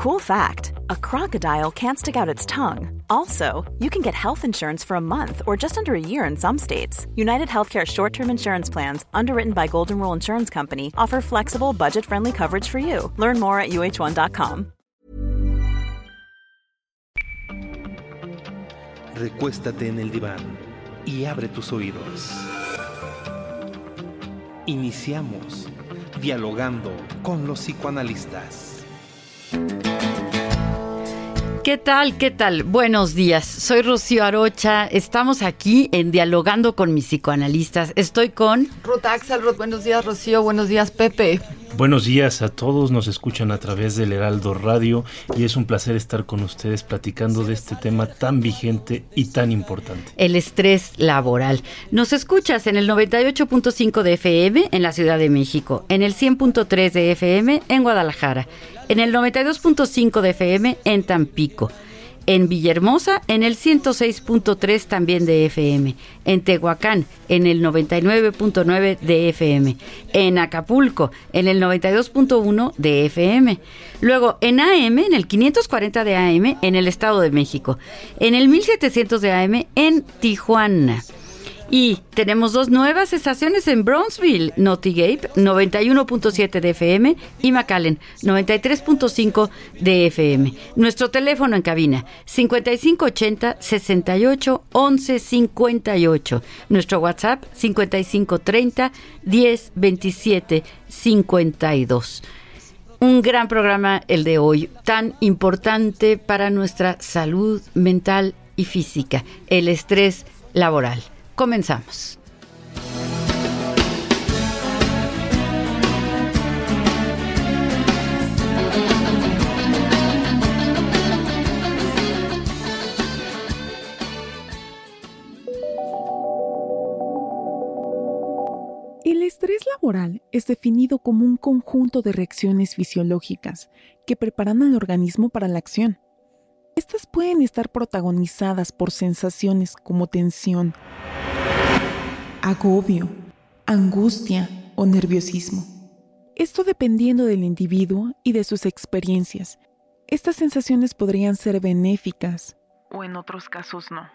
Cool fact a crocodile can't stick out its tongue. Also, you can get health insurance for a month or just under a year in some states. United Healthcare short term insurance plans, underwritten by Golden Rule Insurance Company, offer flexible, budget friendly coverage for you. Learn more at uh1.com. Recuéstate en el diván y abre tus oídos. Iniciamos dialogando con los psicoanalistas. ¿Qué tal? ¿Qué tal? Buenos días. Soy Rocío Arocha. Estamos aquí en Dialogando con mis psicoanalistas. Estoy con Ruth Axelrod. Buenos días, Rocío. Buenos días, Pepe. Buenos días a todos, nos escuchan a través del Heraldo Radio y es un placer estar con ustedes platicando de este tema tan vigente y tan importante. El estrés laboral. Nos escuchas en el 98.5 de FM en la Ciudad de México, en el 100.3 de FM en Guadalajara, en el 92.5 de FM en Tampico en Villahermosa en el 106.3 también de FM, en Tehuacán en el 99.9 de FM, en Acapulco en el 92.1 de FM, luego en AM en el 540 de AM en el Estado de México, en el 1700 de AM en Tijuana. Y tenemos dos nuevas estaciones en Brownsville, Gape 91.7 de FM y McAllen 93.5 de FM. Nuestro teléfono en cabina 5580 68 11 58. Nuestro WhatsApp 5530 10 27 52 un gran programa el de hoy, tan importante para nuestra salud mental y física, el estrés laboral. Comenzamos. El estrés laboral es definido como un conjunto de reacciones fisiológicas que preparan al organismo para la acción. Estas pueden estar protagonizadas por sensaciones como tensión, agobio, angustia o nerviosismo. Esto dependiendo del individuo y de sus experiencias. Estas sensaciones podrían ser benéficas o en otros casos no.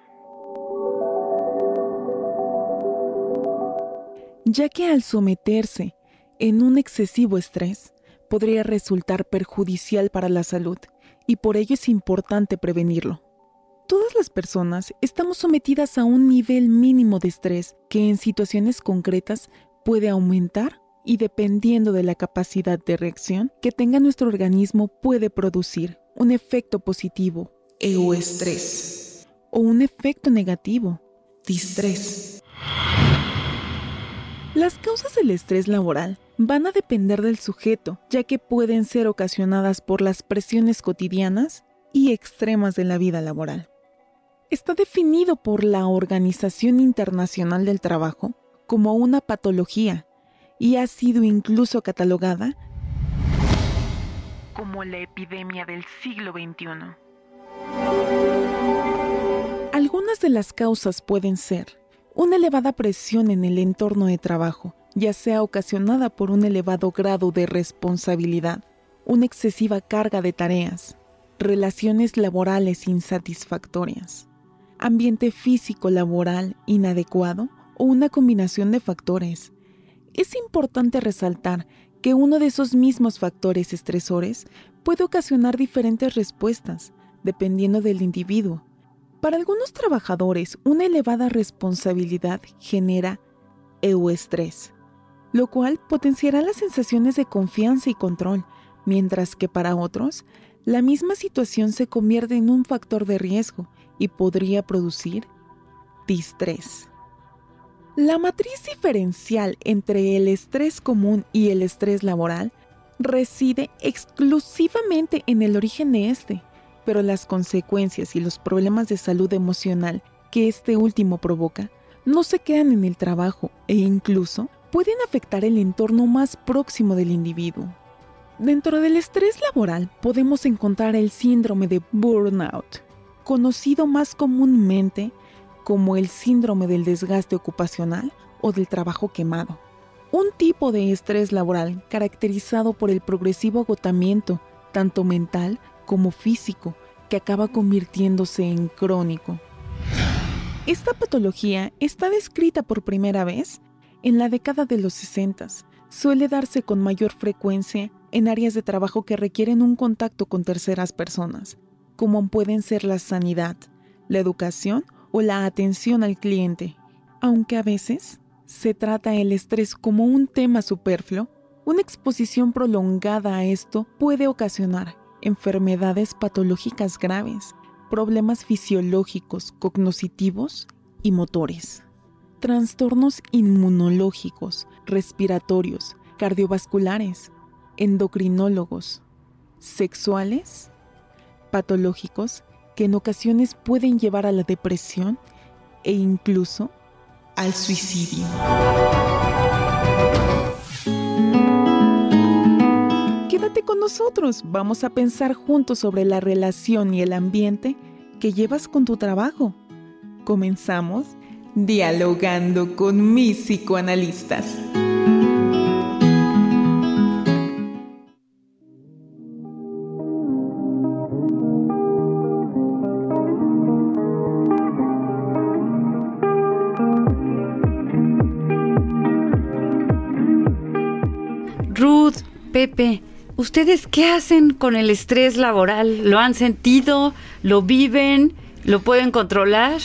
Ya que al someterse en un excesivo estrés podría resultar perjudicial para la salud y por ello es importante prevenirlo. Todas las personas estamos sometidas a un nivel mínimo de estrés que en situaciones concretas puede aumentar y dependiendo de la capacidad de reacción que tenga nuestro organismo puede producir un efecto positivo, o un efecto negativo, distrés. Las causas del estrés laboral van a depender del sujeto, ya que pueden ser ocasionadas por las presiones cotidianas y extremas de la vida laboral está definido por la Organización Internacional del Trabajo como una patología y ha sido incluso catalogada como la epidemia del siglo XXI. Algunas de las causas pueden ser una elevada presión en el entorno de trabajo, ya sea ocasionada por un elevado grado de responsabilidad, una excesiva carga de tareas, relaciones laborales insatisfactorias, ambiente físico laboral inadecuado o una combinación de factores. Es importante resaltar que uno de esos mismos factores estresores puede ocasionar diferentes respuestas, dependiendo del individuo. Para algunos trabajadores, una elevada responsabilidad genera euestrés, lo cual potenciará las sensaciones de confianza y control, mientras que para otros, la misma situación se convierte en un factor de riesgo y podría producir distrés. La matriz diferencial entre el estrés común y el estrés laboral reside exclusivamente en el origen de este, pero las consecuencias y los problemas de salud emocional que este último provoca no se quedan en el trabajo e incluso pueden afectar el entorno más próximo del individuo. Dentro del estrés laboral podemos encontrar el síndrome de burnout, conocido más comúnmente como el síndrome del desgaste ocupacional o del trabajo quemado. Un tipo de estrés laboral caracterizado por el progresivo agotamiento, tanto mental como físico, que acaba convirtiéndose en crónico. Esta patología está descrita por primera vez en la década de los 60. Suele darse con mayor frecuencia en áreas de trabajo que requieren un contacto con terceras personas, como pueden ser la sanidad, la educación o la atención al cliente. Aunque a veces se trata el estrés como un tema superfluo, una exposición prolongada a esto puede ocasionar enfermedades patológicas graves, problemas fisiológicos, cognitivos y motores, trastornos inmunológicos, respiratorios, cardiovasculares, endocrinólogos, sexuales, patológicos que en ocasiones pueden llevar a la depresión e incluso al suicidio. Quédate con nosotros, vamos a pensar juntos sobre la relación y el ambiente que llevas con tu trabajo. Comenzamos dialogando con mis psicoanalistas. Pepe, ¿ustedes qué hacen con el estrés laboral? ¿Lo han sentido? ¿Lo viven? ¿Lo pueden controlar?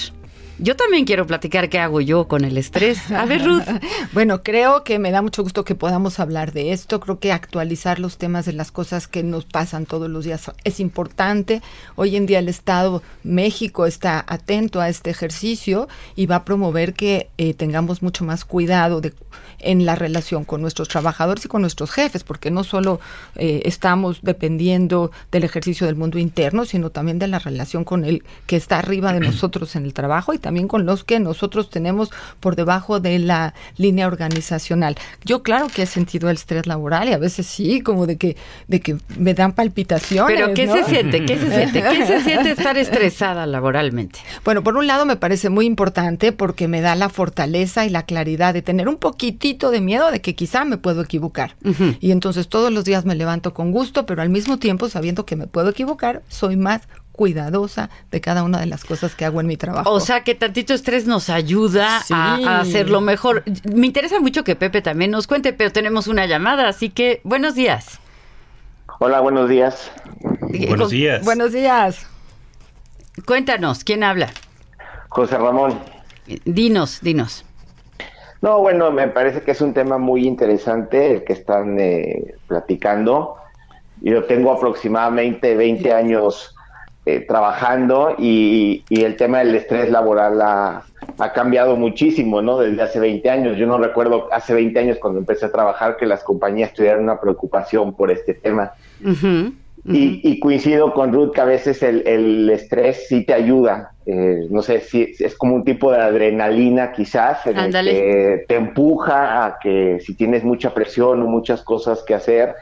Yo también quiero platicar qué hago yo con el estrés. A ver, Ruth. bueno, creo que me da mucho gusto que podamos hablar de esto. Creo que actualizar los temas de las cosas que nos pasan todos los días es importante. Hoy en día el Estado México está atento a este ejercicio y va a promover que eh, tengamos mucho más cuidado de, en la relación con nuestros trabajadores y con nuestros jefes, porque no solo eh, estamos dependiendo del ejercicio del mundo interno, sino también de la relación con el que está arriba de nosotros en el trabajo y también con los que nosotros tenemos por debajo de la línea organizacional. Yo claro que he sentido el estrés laboral y a veces sí, como de que, de que me dan palpitaciones. Pero ¿qué se siente? ¿Qué se siente? ¿Qué se siente estar estresada laboralmente? Bueno, por un lado me parece muy importante porque me da la fortaleza y la claridad de tener un poquitito de miedo de que quizá me puedo equivocar. Y entonces todos los días me levanto con gusto, pero al mismo tiempo sabiendo que me puedo equivocar, soy más cuidadosa de cada una de las cosas que hago en mi trabajo. O sea que tantito estrés nos ayuda a, hacerlo mejor. Me interesa mucho que Pepe también nos cuente, pero tenemos una llamada, así que buenos días. Hola, buenos días. Buenos días. Buenos días. Cuéntanos, ¿quién habla? José Ramón. Dinos, dinos. No, bueno, me parece que es un tema muy interesante el que están eh, platicando. Yo tengo aproximadamente 20 años eh, trabajando y, el tema del estrés laboral ha, cambiado muchísimo, ¿no? Desde hace 20 años. Yo no recuerdo hace 20 años cuando empecé a trabajar que las compañías tuvieran una preocupación por este tema. Y, coincido con Ruth que a veces el, estrés sí te ayuda. Eh, no sé si es como un tipo de adrenalina quizás, que te empuja a que si tienes mucha presión o muchas cosas que hacer,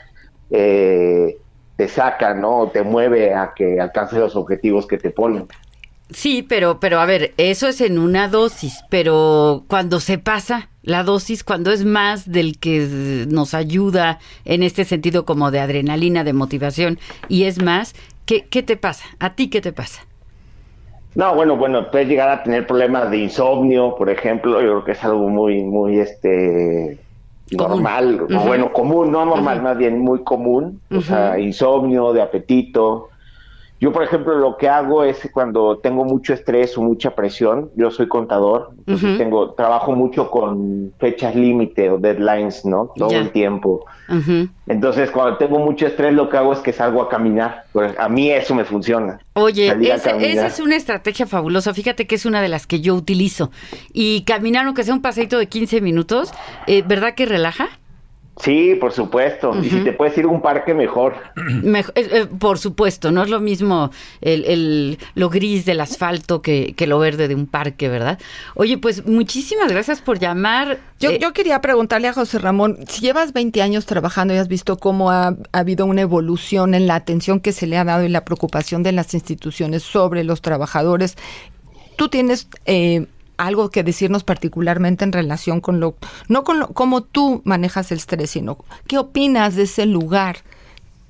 eh, te saca, ¿no? te mueve a que alcances los objetivos que te ponen. Sí, pero, pero a ver, eso es en una dosis, pero cuando se pasa la dosis, cuando es más del que nos ayuda en este sentido como de adrenalina, de motivación, y es más, ¿qué, qué te pasa? ¿A ti qué te pasa? No, bueno, bueno, puedes llegar a tener problemas de insomnio, por ejemplo, yo creo que es algo muy, muy, este, normal, bueno, común, no normal, más bien muy común, o sea, insomnio, de apetito. Yo, por ejemplo, lo que hago es cuando tengo mucho estrés o mucha presión, yo soy contador, entonces tengo, trabajo mucho con fechas límite o deadlines, ¿no? Todo el tiempo. Entonces, cuando tengo mucho estrés, lo que hago es que salgo a caminar. A mí eso me funciona. Oye, esa es una estrategia fabulosa. Fíjate que es una de las que yo utilizo. Y caminar, aunque sea un paseito de 15 minutos, eh, ¿verdad que relaja? Sí, por supuesto. Y si te puedes ir a un parque, mejor. Eh, eh, por supuesto, no es lo mismo el, el, lo gris del asfalto que, que, lo verde de un parque, ¿verdad? Oye, pues muchísimas gracias por llamar. Yo, eh, yo quería preguntarle a José Ramón, si llevas 20 años trabajando y has visto cómo ha, ha, habido una evolución en la atención que se le ha dado y la preocupación de las instituciones sobre los trabajadores, tú tienes... Eh, algo que decirnos particularmente en relación con lo, no con lo, cómo tú manejas el estrés, sino qué opinas de ese lugar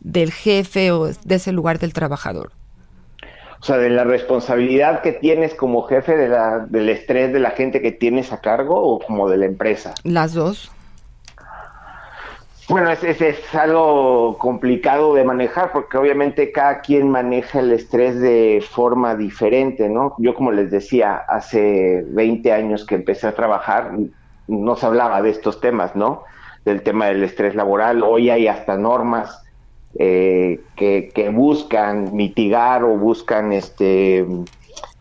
del jefe o de ese lugar del trabajador? O sea, de la responsabilidad que tienes como jefe, de la, del estrés de la gente que tienes a cargo o como de la empresa. Las dos. Bueno, es, es, es, algo complicado de manejar porque obviamente cada quien maneja el estrés de forma diferente, ¿no? Yo como les decía, hace 20 años que empecé a trabajar, no se hablaba de estos temas, ¿no? Del tema del estrés laboral. Hoy hay hasta normas eh, que, que, buscan mitigar o buscan este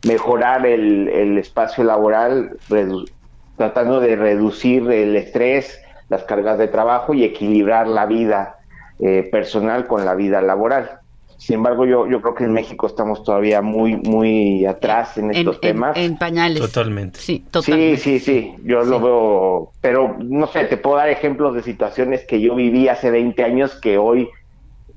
mejorar el, el espacio laboral, tratando de reducir el estrés las cargas de trabajo y equilibrar la vida eh, personal con la vida laboral. Sin embargo, yo, yo creo que en México estamos todavía muy, muy atrás en estos en, temas. En, en, pañales. Totalmente. Sí, totalmente. Sí, sí, sí. Yo sí. lo veo. Pero no sé, te puedo dar ejemplos de situaciones que yo viví hace 20 años que hoy,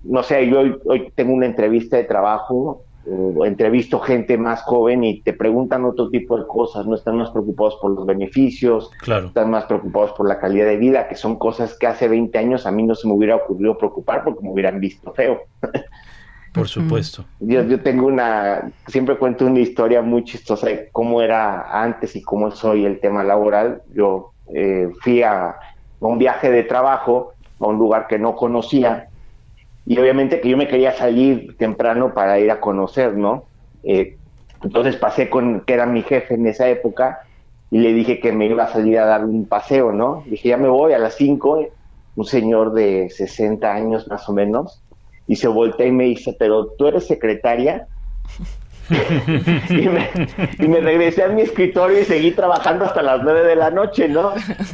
no sé, yo hoy, hoy tengo una entrevista de trabajo o entrevisto gente más joven y te preguntan otro tipo de cosas, no están más preocupados por los beneficios, claro. están más preocupados por la calidad de vida, que son cosas que hace 20 años a mí no se me hubiera ocurrido preocupar porque me hubieran visto feo. Por supuesto. Yo, yo tengo una, siempre cuento una historia muy chistosa de cómo era antes y cómo soy el tema laboral. Yo eh, fui a, a un viaje de trabajo a un lugar que no conocía y obviamente que yo me quería salir temprano para ir a conocer, ¿no? Eh, entonces pasé con, que era mi jefe en esa época, y le dije que me iba a salir a dar un paseo, ¿no? Dije, ya me voy a las 5, un señor de 60 años más o menos, y se voltea y me dice, pero tú eres secretaria. y, me, y, me, regresé a mi escritorio y seguí trabajando hasta las 9 de la noche, ¿no?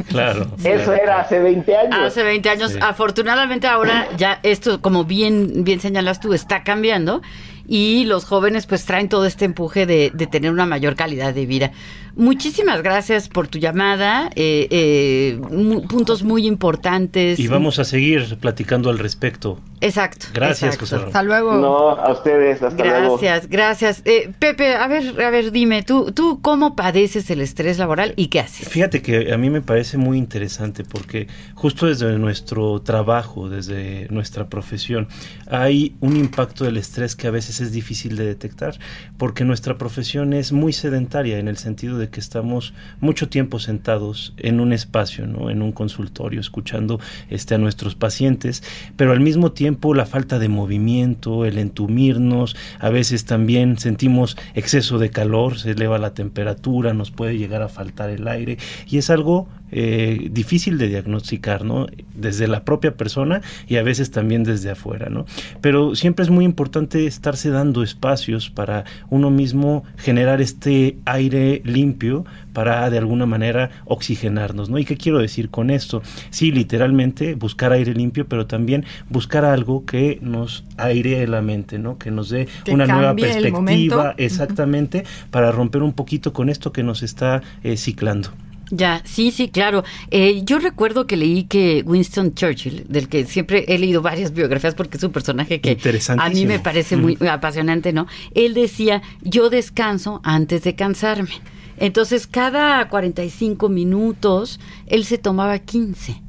Claro. Eso claro. era hace 20 años. Hace 20 años. Sí. Afortunadamente ahora ya esto, como bien, bien señalas tú, está cambiando y los jóvenes pues traen todo este empuje de, de tener una mayor calidad de vida. Muchísimas gracias por tu llamada, eh, eh, puntos muy importantes. Y vamos a seguir platicando al respecto. Exacto. Gracias, exacto. José. Hasta luego. No, a ustedes, hasta gracias, luego. Gracias, gracias. Eh, Pepe, a ver, a ver, dime, ¿tú, ¿tú cómo padeces el estrés laboral y qué haces? Fíjate que a mí me parece muy interesante porque justo desde nuestro trabajo, desde nuestra profesión, hay un impacto del estrés que a veces es difícil de detectar porque nuestra profesión es muy sedentaria en el sentido de que estamos mucho tiempo sentados en un espacio, ¿no? en un consultorio, escuchando este, a nuestros pacientes, pero al mismo tiempo la falta de movimiento, el entumirnos, a veces también sentimos exceso de calor, se eleva la temperatura, nos puede llegar a faltar el aire y es algo eh, difícil de diagnosticar, ¿no? Desde la propia persona y a veces también desde afuera, ¿no? Pero siempre es muy importante estarse dando espacios para uno mismo generar este aire limpio para de alguna manera oxigenarnos, ¿no? ¿Y qué quiero decir con esto? Sí, literalmente buscar aire limpio, pero también buscar algo que nos airee la mente, ¿no? Que nos dé que una nueva perspectiva, exactamente, uh -huh. para romper un poquito con esto que nos está eh, ciclando. Ya, sí, sí, claro. Eh, yo recuerdo que leí que Winston Churchill, del que siempre he leído varias biografías porque es un personaje que a mí me parece muy mm. apasionante, ¿no? Él decía, yo descanso antes de cansarme. Entonces, cada 45 minutos, él se tomaba 15.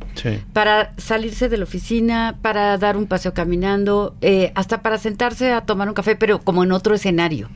Para salirse de la oficina, para dar un paseo caminando, eh, hasta para sentarse a tomar un café, pero como en otro escenario.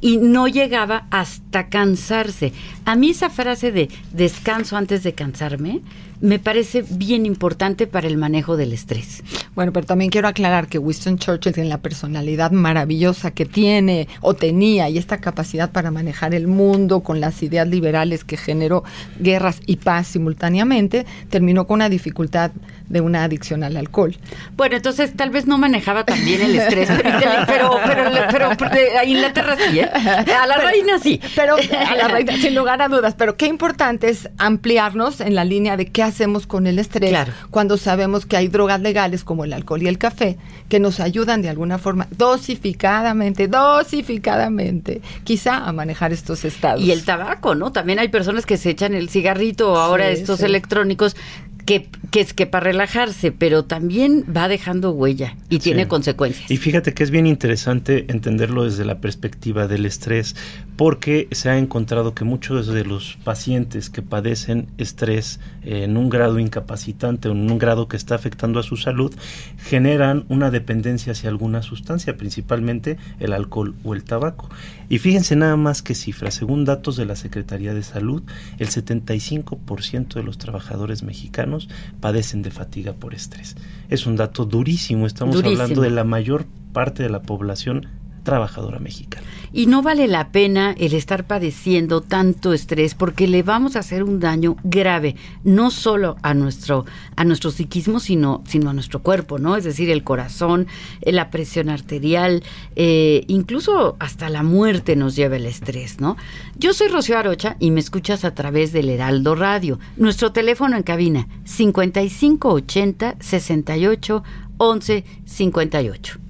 Y no llegaba hasta cansarse. A mí esa frase de descanso antes de cansarme me parece bien importante para el manejo del estrés. Bueno, pero también quiero aclarar que Winston Churchill tiene la personalidad maravillosa que tiene o tenía y esta capacidad para manejar el mundo con las ideas liberales que generó guerras y paz simultáneamente, terminó con una dificultad de una adicción al alcohol. Bueno, entonces tal vez no manejaba tan bien el estrés, pero, pero, pero, pero, pero a Inglaterra sí, ¿eh? A la reina sí. Pero a la reina, sin lugar a dudas. Pero qué importante es ampliarnos en la línea de qué hacemos con el estrés claro. cuando sabemos que hay drogas legales como el alcohol y el café que nos ayudan de alguna forma dosificadamente, dosificadamente, quizá a manejar estos estados. Y el tabaco, ¿no? También hay personas que se echan el cigarrito o ahora sí, estos sí. electrónicos que que es que para relajarse, pero también va dejando huella y tiene consecuencias. Y fíjate que es bien interesante entenderlo desde la perspectiva del estrés, porque se ha encontrado que muchos de los pacientes que padecen estrés en un grado incapacitante o en un grado que está afectando a su salud, generan una dependencia hacia alguna sustancia, principalmente el alcohol o el tabaco. Y fíjense nada más que cifras, según datos de la Secretaría de Salud, el 75% de los trabajadores mexicanos padecen de fatiga por estrés. Es un dato durísimo, estamos hablando de la mayor parte de la población trabajadora mexicana. Y no vale la pena el estar padeciendo tanto estrés porque le vamos a hacer un daño grave, no solo a nuestro, a nuestro psiquismo, sino, sino a nuestro cuerpo, ¿no? Es decir, el corazón, eh, la presión arterial, eh, incluso hasta la muerte nos lleva el estrés, ¿no? Yo soy Rocío Arocha y me escuchas a través del Heraldo Radio. Nuestro teléfono en cabina 5580 68 11 58.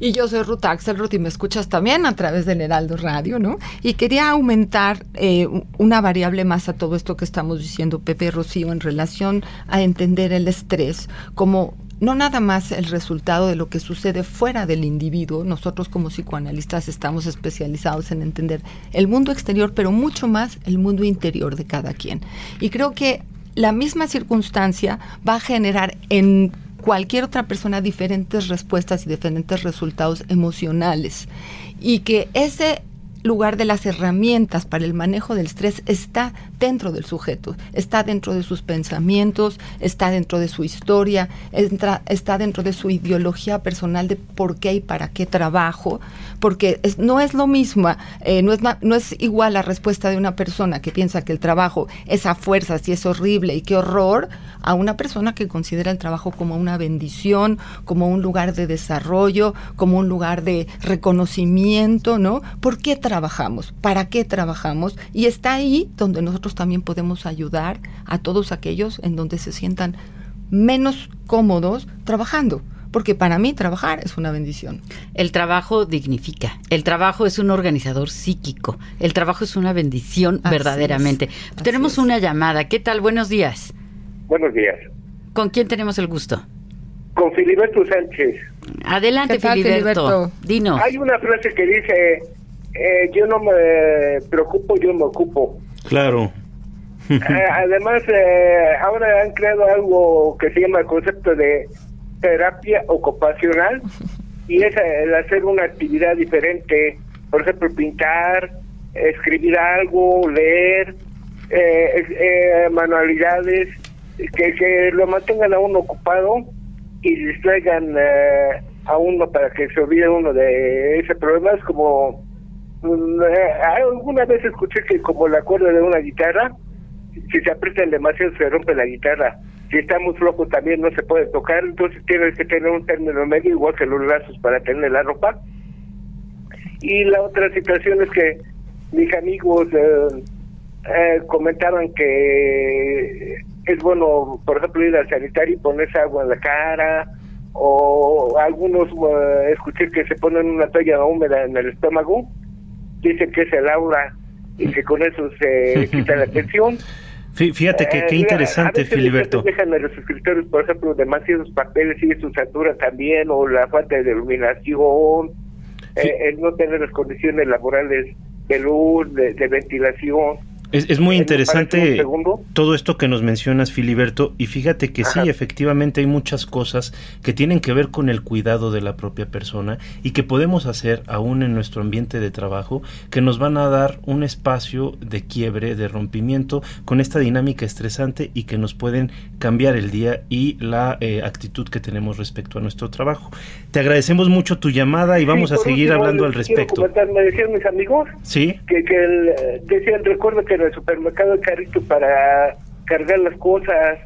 Y yo soy Ruth Axelrod y me escuchas también a través del Heraldo Radio, ¿no? Y quería aumentar eh, una variable más a todo esto que estamos diciendo, Pepe Rocío, en relación a entender el estrés como no nada más el resultado de lo que sucede fuera del individuo. Nosotros como psicoanalistas estamos especializados en entender el mundo exterior, pero mucho más el mundo interior de cada quien. Y creo que la misma circunstancia va a generar en cualquier otra persona diferentes respuestas y diferentes resultados emocionales. Y que ese lugar de las herramientas para el manejo del estrés está dentro del sujeto, está dentro de sus pensamientos, está dentro de su historia, está dentro de su ideología personal de por qué y para qué trabajo, porque no es lo mismo, eh, no, es, no es igual la respuesta de una persona que piensa que el trabajo es a fuerzas y es horrible y qué horror, a una persona que considera el trabajo como una bendición, como un lugar de desarrollo, como un lugar de reconocimiento, ¿no? ¿Por qué trabajamos? ¿Para qué trabajamos? Y está ahí donde nosotros también podemos ayudar a todos aquellos en donde se sientan menos cómodos trabajando porque para mí trabajar es una bendición. El trabajo dignifica, el trabajo es un organizador psíquico, el trabajo es una bendición verdaderamente. tenemos una llamada, ¿qué tal? Buenos días. Buenos días. ¿Con quién tenemos el gusto? Con Filiberto Sánchez. Adelante, Filiberto. Dinos. Hay una frase que dice, eh, yo no me preocupo, yo me ocupo. Claro. Eh, además, eh, ahora han creado algo que se llama el concepto de terapia ocupacional y es el hacer una actividad diferente, por ejemplo, pintar, escribir algo, leer, manualidades, que, que lo mantengan a uno ocupado y distraigan a uno para que se olvide uno de ese problema. Es como eh, alguna vez escuché que como la cuerda de una guitarra, si se aprieta demasiado se rompe la guitarra. Si está muy flojo también no se puede tocar, entonces tienes que tener un término medio igual que los lazos para tener la ropa. Y la otra situación es que mis amigos eh, eh, comentaban que es bueno, por ejemplo, ir al sanitario y ponerse agua en la cara, o algunos escuché que se ponen una toalla húmeda en el estómago dicen que es el aura y que con eso se quita la tensión. Fíjate que qué eh, interesante, Filiberto. Dejan a los escritores, por ejemplo, demasiados papeles y su altura también, o la falta de iluminación, eh, el no tener las condiciones laborales de luz, de ventilación. Es, muy interesante todo esto que nos mencionas, Filiberto, y fíjate que sí, efectivamente hay muchas cosas que tienen que ver con el cuidado de la propia persona y que podemos hacer aún en nuestro ambiente de trabajo, que nos van a dar un espacio de quiebre, de rompimiento con esta dinámica estresante y que nos pueden cambiar el día y la eh, actitud que tenemos respecto a nuestro trabajo. Te agradecemos mucho tu llamada y vamos a seguir hablando al respecto. Me decían mis amigos ¿Sí? que, que decían, recuerdo que en el supermercado el carrito para cargar las cosas.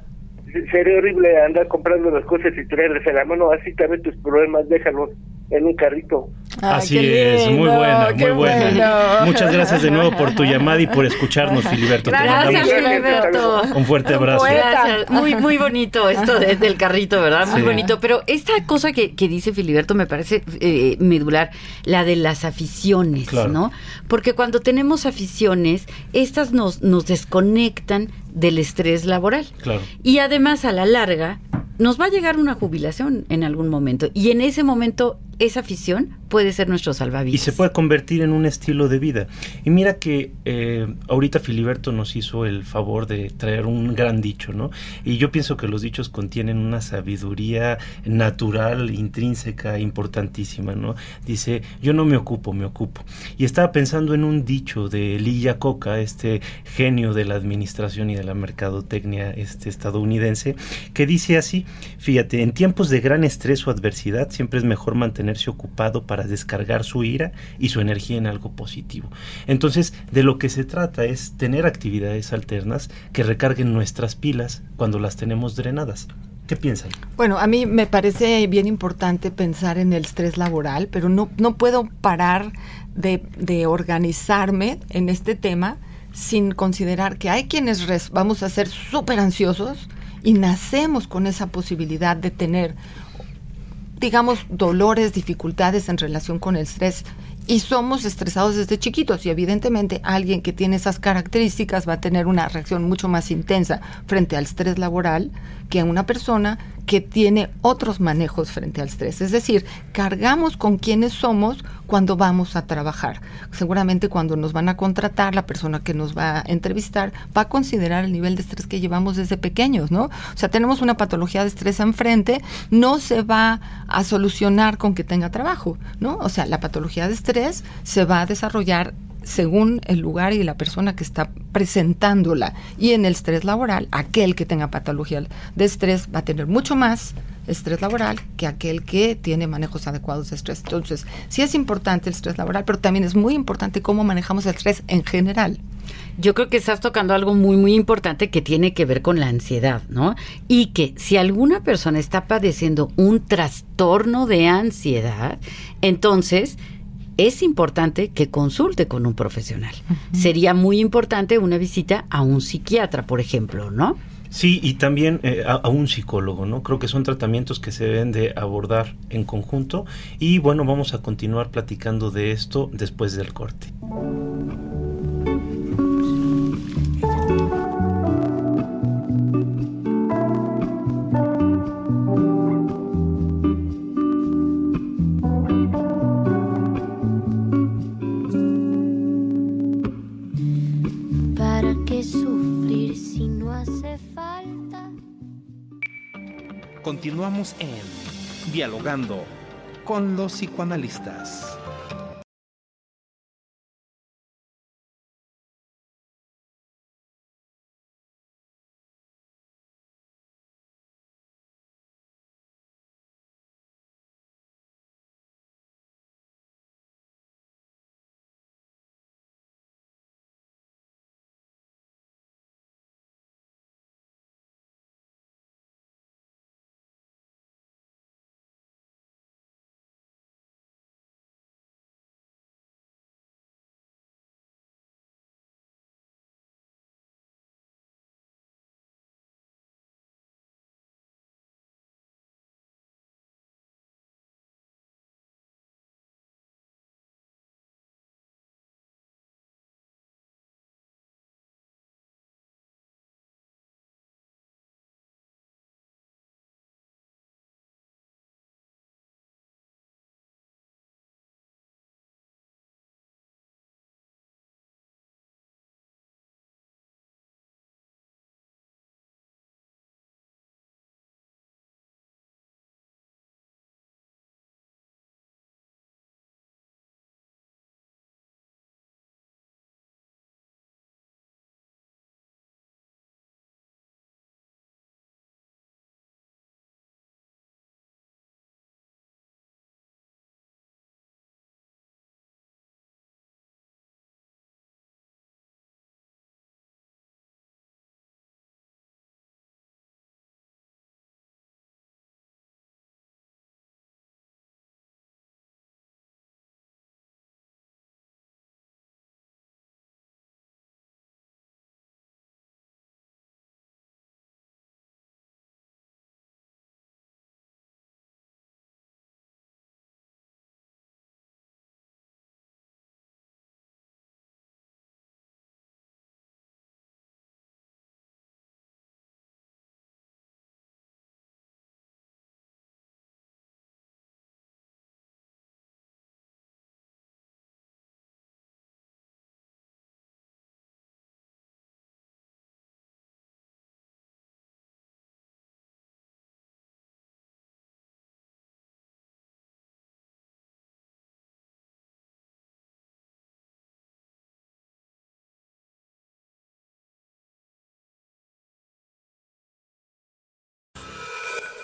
Sería horrible andar comprando las cosas y traerlas a la mano. Así también tus problemas, déjalos en un carrito. Así es, muy buena, muy buena. Muchas gracias de nuevo por tu llamada y por escucharnos, Filiberto. Gracias, Filiberto. Un fuerte abrazo. Gracias. Muy, muy bonito esto del carrito, ¿verdad? Muy bonito. Pero esta cosa que, dice Filiberto me parece eh, medular, la de las aficiones, ¿no? Porque cuando tenemos aficiones, estas nos, nos desconectan del estrés laboral. Claro. Y además, a la larga, nos va a llegar una jubilación en algún momento. Y en ese momento esa afición puede ser nuestro salvavidas. Y se puede convertir en un estilo de vida. Y mira que eh, ahorita Filiberto nos hizo el favor de traer un gran dicho, ¿no? Y yo pienso que los dichos contienen una sabiduría natural, intrínseca, importantísima, ¿no? Dice, yo no me ocupo, me ocupo. Y estaba pensando en un dicho de Lilla Coca, este genio de la administración y de la mercadotecnia este, estadounidense, que dice así, fíjate, en tiempos de gran estrés o adversidad siempre es mejor mantener ocupado para descargar su ira y su energía en algo positivo. Entonces, de lo que se trata es tener actividades alternas que recarguen nuestras pilas cuando las tenemos drenadas. ¿Qué piensan? Bueno, a mí me parece bien importante pensar en el estrés laboral, pero no, no puedo parar de, de organizarme en este tema sin considerar que hay quienes vamos a ser súper ansiosos y nacemos con esa posibilidad de tener digamos, dolores, dificultades en relación con el estrés. Y somos estresados desde chiquitos y evidentemente alguien que tiene esas características va a tener una reacción mucho más intensa frente al estrés laboral que una persona que tiene otros manejos frente al estrés. Es decir, cargamos con quienes somos cuando vamos a trabajar. Seguramente cuando nos van a contratar, la persona que nos va a entrevistar va a considerar el nivel de estrés que llevamos desde pequeños, ¿no? O sea, tenemos una patología de estrés enfrente, no se va a solucionar con que tenga trabajo, ¿no? O sea, la patología de estrés se va a desarrollar según el lugar y la persona que está presentándola. Y en el estrés laboral, aquel que tenga patología de estrés va a tener mucho más estrés laboral que aquel que tiene manejos adecuados de estrés. Entonces, sí es importante el estrés laboral, pero también es muy importante cómo manejamos el estrés en general. Yo creo que estás tocando algo muy, muy importante que tiene que ver con la ansiedad, ¿no? Y que si alguna persona está padeciendo un trastorno de ansiedad, entonces es importante que consulte con un profesional. Sería muy importante una visita a un psiquiatra, por ejemplo, ¿no? Sí, y también eh, a, un psicólogo, ¿no? Creo que son tratamientos que se deben de abordar en conjunto y bueno, vamos a continuar platicando de esto después del corte. Continuamos en Dialogando con los psicoanalistas.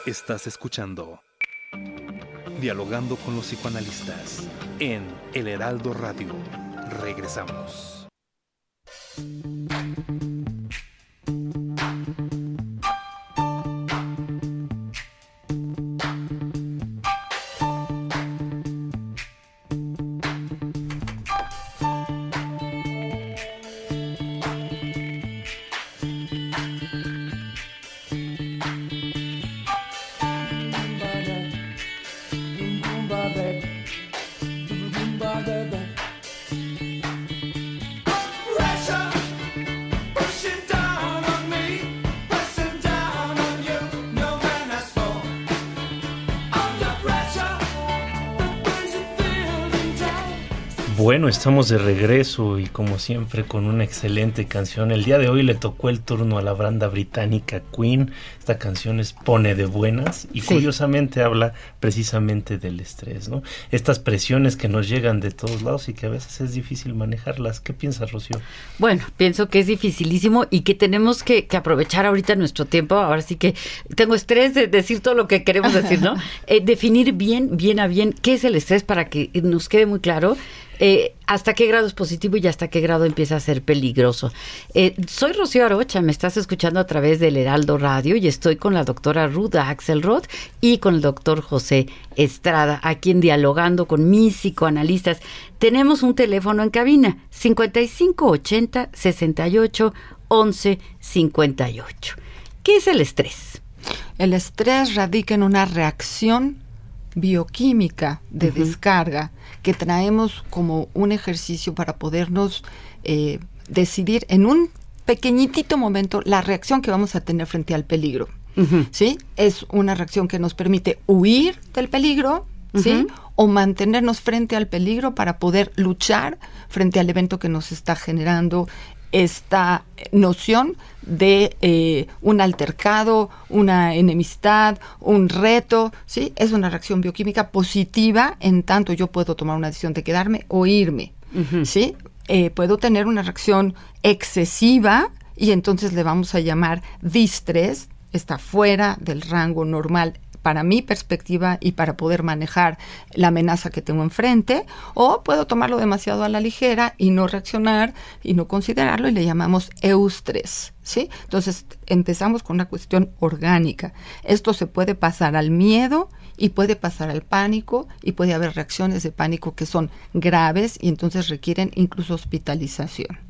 Estás escuchando Dialogando con los psicoanalistas en El Heraldo Radio. Regresamos. Bueno, estamos de regreso y como siempre con una excelente canción. El día de hoy le tocó el turno a la banda británica Queen. Esta canción es Pone de buenas y curiosamente habla precisamente del estrés, ¿no? Estas presiones que nos llegan de todos lados y que a veces es difícil manejarlas. ¿Qué piensas, Rocío? Bueno, pienso que es dificilísimo y que tenemos que, aprovechar ahorita nuestro tiempo. Ahora sí que tengo estrés de decir todo lo que queremos decir, ¿no? Eh, definir bien, bien a bien qué es el estrés para que nos quede muy claro eh, hasta qué grado es positivo y hasta qué grado empieza a ser peligroso. Eh, soy Rocío Arocha, me estás escuchando a través del Heraldo Radio y estoy con la doctora Ruda Axelrod y con el doctor José Estrada, aquí en Dialogando con mis psicoanalistas. Tenemos un teléfono en cabina, 5580 68 11 58. ¿Qué es el estrés? El estrés radica en una reacción bioquímica de descarga que traemos como un ejercicio para podernos eh, decidir en un pequeñitito momento la reacción que vamos a tener frente al peligro. ¿Sí? Es una reacción que nos permite huir del peligro, ¿sí? O mantenernos frente al peligro para poder luchar frente al evento que nos está generando esta noción de eh, un altercado, una enemistad, un reto, ¿sí? Es una reacción bioquímica positiva en tanto yo puedo tomar una decisión de quedarme o irme, ¿sí? Eh, puedo tener una reacción excesiva y entonces le vamos a llamar distrés, está fuera del rango normal para mi perspectiva y para poder manejar la amenaza que tengo enfrente, o puedo tomarlo demasiado a la ligera y no reaccionar y no considerarlo y le llamamos eustrés. ¿sí? Entonces empezamos con una cuestión orgánica. Esto se puede pasar al miedo y puede pasar al pánico y puede haber reacciones de pánico que son graves y entonces requieren incluso hospitalización.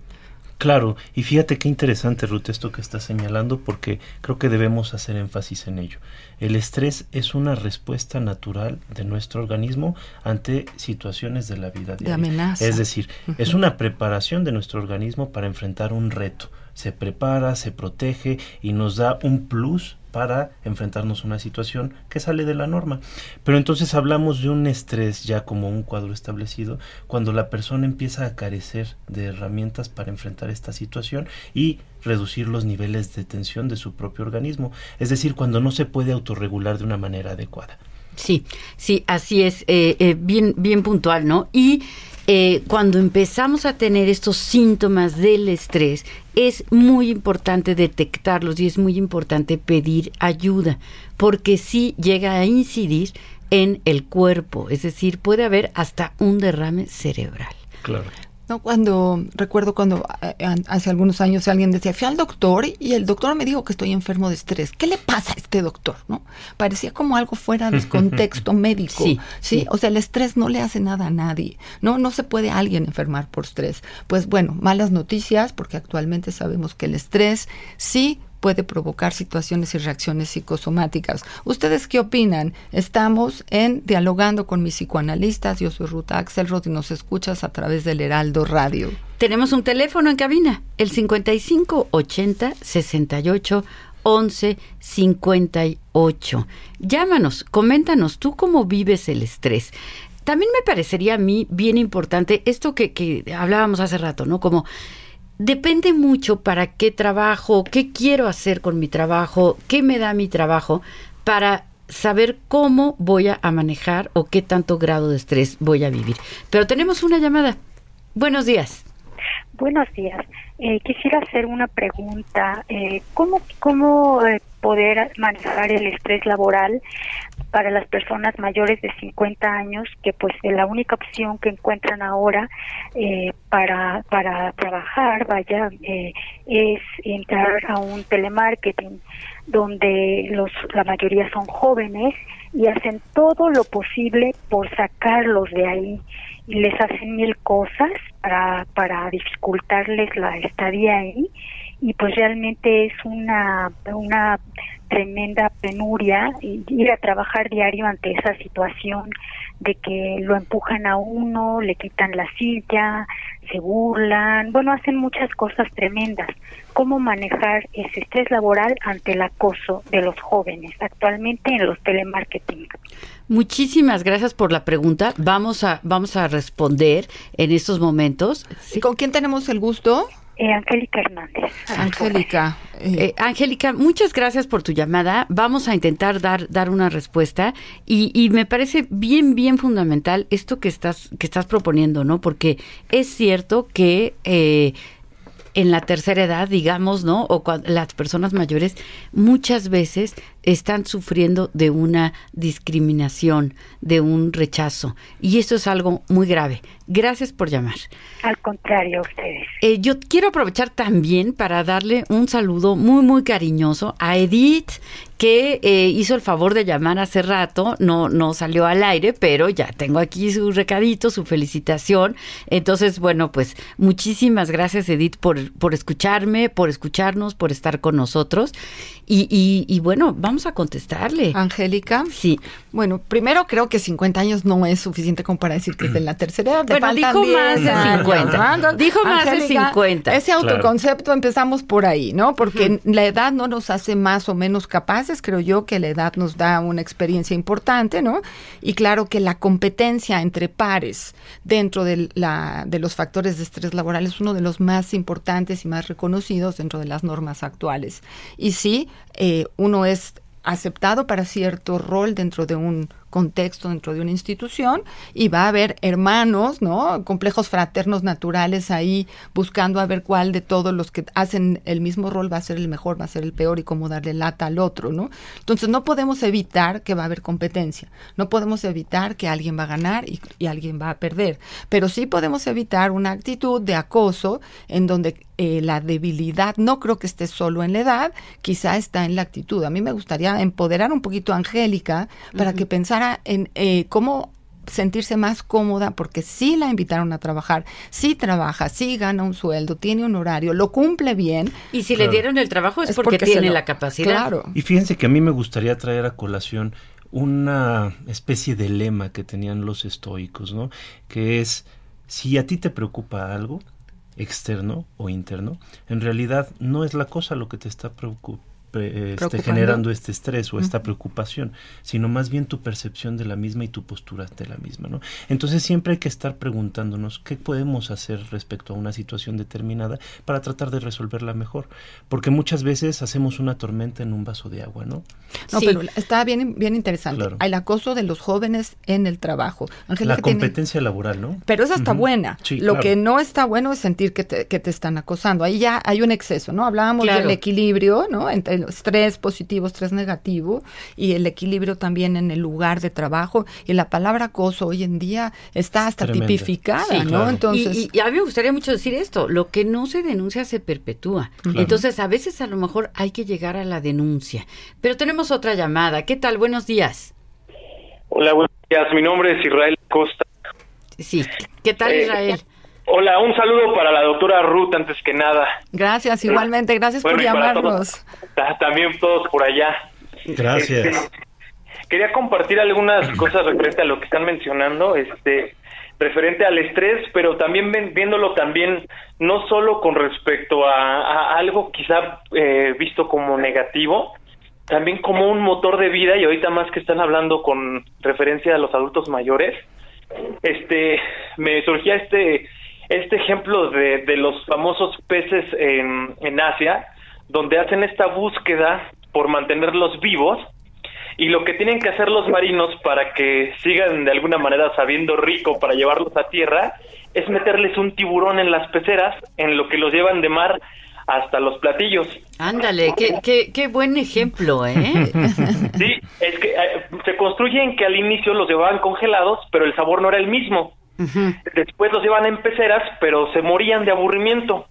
Claro, y fíjate qué interesante, Ruth, esto que estás señalando, porque creo que debemos hacer énfasis en ello. El estrés es una respuesta natural de nuestro organismo ante situaciones de la vida diaria. De amenaza. Es decir, es una preparación de nuestro organismo para enfrentar un reto. Se prepara, se protege y nos da un plus para enfrentarnos a una situación que sale de la norma. Pero entonces hablamos de un estrés ya como un cuadro establecido cuando la persona empieza a carecer de herramientas para enfrentar esta situación y reducir los niveles de tensión de su propio organismo. Es decir, cuando no se puede autorregular de una manera adecuada. Sí, sí, así es, eh, eh, bien, bien puntual, ¿no? Y eh, cuando empezamos a tener estos síntomas del estrés, es muy importante detectarlos y es muy importante pedir ayuda, porque sí llega a incidir en el cuerpo, es decir, puede haber hasta un derrame cerebral. Claro. No, cuando recuerdo cuando eh, hace algunos años alguien decía, fui al doctor y el doctor me dijo que estoy enfermo de estrés. ¿Qué le pasa a este doctor? ¿No? Parecía como algo fuera del contexto médico. Sí, sí, o sea, el estrés no le hace nada a nadie. No, no se puede alguien enfermar por estrés. Pues bueno, malas noticias porque actualmente sabemos que el estrés sí puede provocar situaciones y reacciones psicosomáticas. ¿Ustedes qué opinan? Estamos en Dialogando con mis psicoanalistas. Yo soy Ruta Axelrod y nos escuchas a través del Heraldo Radio. Tenemos un teléfono en cabina, el 5580 68 11 58. Llámanos, coméntanos tú cómo vives el estrés. También me parecería a mí bien importante esto que, que hablábamos hace rato, ¿no? Como depende mucho para qué trabajo, qué quiero hacer con mi trabajo, qué me da mi trabajo, para saber cómo voy a manejar o qué tanto grado de estrés voy a vivir. Pero tenemos una llamada. Buenos días. Buenos días. Eh, quisiera hacer una pregunta. Eh, ¿Cómo, cómo eh, poder manejar el estrés laboral para las personas mayores de 50 años que pues la única opción que encuentran ahora eh, para, para trabajar, vaya, eh, es entrar a un telemarketing donde los, la mayoría son jóvenes y hacen todo lo posible por sacarlos de ahí y les hacen mil cosas para, para dificultarles la estadía ahí y pues realmente es una, una tremenda penuria ir a trabajar diario ante esa situación de que lo empujan a uno, le quitan la silla, se burlan, bueno, hacen muchas cosas tremendas. ¿Cómo manejar ese estrés laboral ante el acoso de los jóvenes actualmente en los telemarketing? Muchísimas gracias por la pregunta. Vamos a vamos a responder en estos momentos. ¿Con quién tenemos el gusto? Eh, Angélica Hernández. Angélica. Eh, eh, Angélica, muchas gracias por tu llamada. Vamos a intentar dar, dar una respuesta y, y, me parece bien, bien fundamental esto que estás, que estás proponiendo, ¿no? Porque es cierto que eh, en la tercera edad, digamos, ¿no? O cuando las personas mayores muchas veces están sufriendo de una discriminación, de un rechazo. Y esto es algo muy grave. Gracias por llamar. Al contrario, ustedes. Eh, yo quiero aprovechar también para darle un saludo muy, muy cariñoso a Edith, que eh, hizo el favor de llamar hace rato. No, no salió al aire, pero ya tengo aquí su recadito, su felicitación. Entonces, bueno, pues muchísimas gracias, Edith, por, por escucharme, por escucharnos, por estar con nosotros. Y, y, y bueno, vamos a contestarle. Angélica. Sí. Bueno, primero creo que 50 años no es suficiente como para decir que es de la tercera edad. Bueno, dijo más de 50. Dijo más de 50. Ese autoconcepto claro. empezamos por ahí, ¿no? Porque la edad no nos hace más o menos capaces, creo yo que la edad nos da una experiencia importante, ¿no? Y claro que la competencia entre pares dentro de, la, de los factores de estrés laboral es uno de los más importantes y más reconocidos dentro de las normas actuales. Y sí, eh, uno es aceptado para cierto rol dentro de un contexto dentro de una institución y va a haber hermanos, ¿no? Complejos fraternos naturales ahí buscando a ver cuál de todos los que hacen el mismo rol va a ser el mejor, va a ser el peor y cómo darle lata al otro, ¿no? Entonces no podemos evitar que va a haber competencia, no podemos evitar que alguien va a ganar y, alguien va a perder, pero sí podemos evitar una actitud de acoso en donde eh, la debilidad no creo que esté solo en la edad, quizá está en la actitud. A mí me gustaría empoderar un poquito a Angélica para que pensara en eh, cómo sentirse más cómoda porque sí la invitaron a trabajar, sí trabaja, sí gana un sueldo, tiene un horario, lo cumple bien. Y si claro. le dieron el trabajo es, es porque, porque, tiene lo, la capacidad. Claro. Y fíjense que a mí me gustaría traer a colación una especie de lema que tenían los estoicos, ¿no? Que es, si a ti te preocupa algo, externo o interno, en realidad no es la cosa lo que te está preocupando este, generando este estrés o esta preocupación, sino más bien tu percepción de la misma y tu postura de la misma, ¿no? Entonces siempre hay que estar preguntándonos qué podemos hacer respecto a una situación determinada para tratar de resolverla mejor, porque muchas veces hacemos una tormenta en un vaso de agua, ¿no? No, sí. pero está bien, bien interesante. Claro. El acoso de los jóvenes en el trabajo. La competencia tiene... laboral, ¿no? Pero esa está uh -huh. buena. Sí, Lo claro. que no está bueno es sentir que te, que te, están acosando. Ahí ya hay un exceso, ¿no? Hablábamos claro. del equilibrio, ¿no? Entre estrés positivo, estrés negativo y el equilibrio también en el lugar de trabajo. Y la palabra acoso hoy en día está hasta tipificada, sí, ¿no? Claro. Entonces, y, y, a mí me gustaría mucho decir esto, lo que no se denuncia se perpetúa. Claro. Entonces, a veces a lo mejor hay que llegar a la denuncia. Pero tenemos otra llamada. ¿Qué tal? Buenos días. Hola, buenos días. Mi nombre es Israel Costa. Sí. ¿Qué tal, eh, Israel? Hola, un saludo para la doctora Ruth antes que nada. Gracias, igualmente, gracias bueno, por llamarnos. Todos, también todos por allá. Gracias. Este, quería compartir algunas cosas referente a lo que están mencionando, este, referente al estrés, pero también viéndolo también no solo con respecto a, a algo quizá eh, visto como negativo, también como un motor de vida y ahorita más que están hablando con referencia a los adultos mayores, este, me surgía este este ejemplo de, de los famosos peces en, en Asia, donde hacen esta búsqueda por mantenerlos vivos y lo que tienen que hacer los marinos para que sigan de alguna manera sabiendo rico para llevarlos a tierra es meterles un tiburón en las peceras, en lo que los llevan de mar hasta los platillos. Ándale, qué, qué, qué buen ejemplo, ¿eh? Sí, es que eh, se construyen que al inicio los llevaban congelados, pero el sabor no era el mismo. Después los llevan en peceras, pero se morían de aburrimiento.